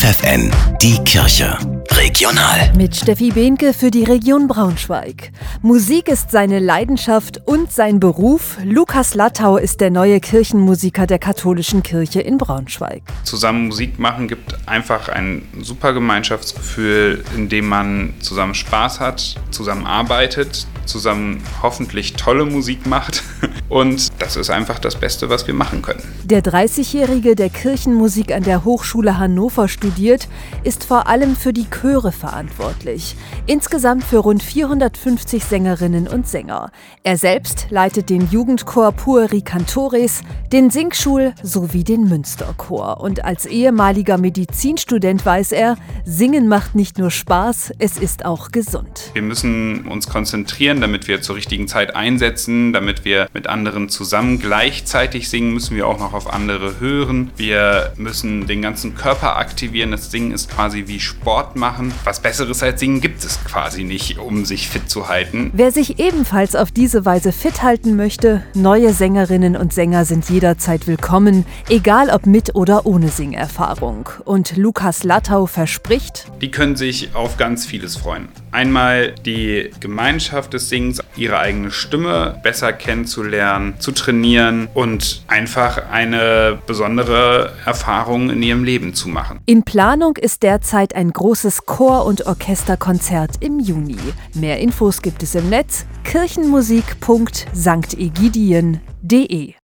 FFN, die Kirche. Regional. Mit Steffi Behnke für die Region Braunschweig. Musik ist seine Leidenschaft und sein Beruf. Lukas Lattau ist der neue Kirchenmusiker der katholischen Kirche in Braunschweig. Zusammen Musik machen gibt einfach ein super Gemeinschaftsgefühl, in dem man zusammen Spaß hat, zusammen arbeitet, zusammen hoffentlich tolle Musik macht. Und das ist einfach das Beste, was wir machen können. Der 30-Jährige, der Kirchenmusik an der Hochschule Hannover studiert, ist vor allem für die Chöre verantwortlich. Insgesamt für rund 450 Sängerinnen und Sänger. Er selbst leitet den Jugendchor Pueri Cantores, den Singschul sowie den Münsterchor. Und als ehemaliger Medizinstudent weiß er, Singen macht nicht nur Spaß, es ist auch gesund. Wir müssen uns konzentrieren, damit wir zur richtigen Zeit einsetzen, damit wir mit anderen zusammen gleichzeitig singen, müssen wir auch noch auf andere hören. Wir müssen den ganzen Körper aktivieren. Das Singen ist quasi wie Sport machen. Was Besseres als Singen gibt es quasi nicht, um sich fit zu halten. Wer sich ebenfalls auf diese Weise fit halten möchte, neue Sängerinnen und Sänger sind jederzeit willkommen, egal ob mit oder ohne Singerfahrung. Und Lukas Lattau verspricht, die können sich auf ganz vieles freuen. Einmal die Gemeinschaft des Singens, ihre eigene Stimme besser kennenzulernen, zu trainieren und einfach eine besondere Erfahrung in ihrem Leben zu machen. In Planung ist derzeit ein großes Chor- und Orchesterkonzert im Juni. Mehr Infos gibt es im Netz kirchenmusik.sanktegidien.de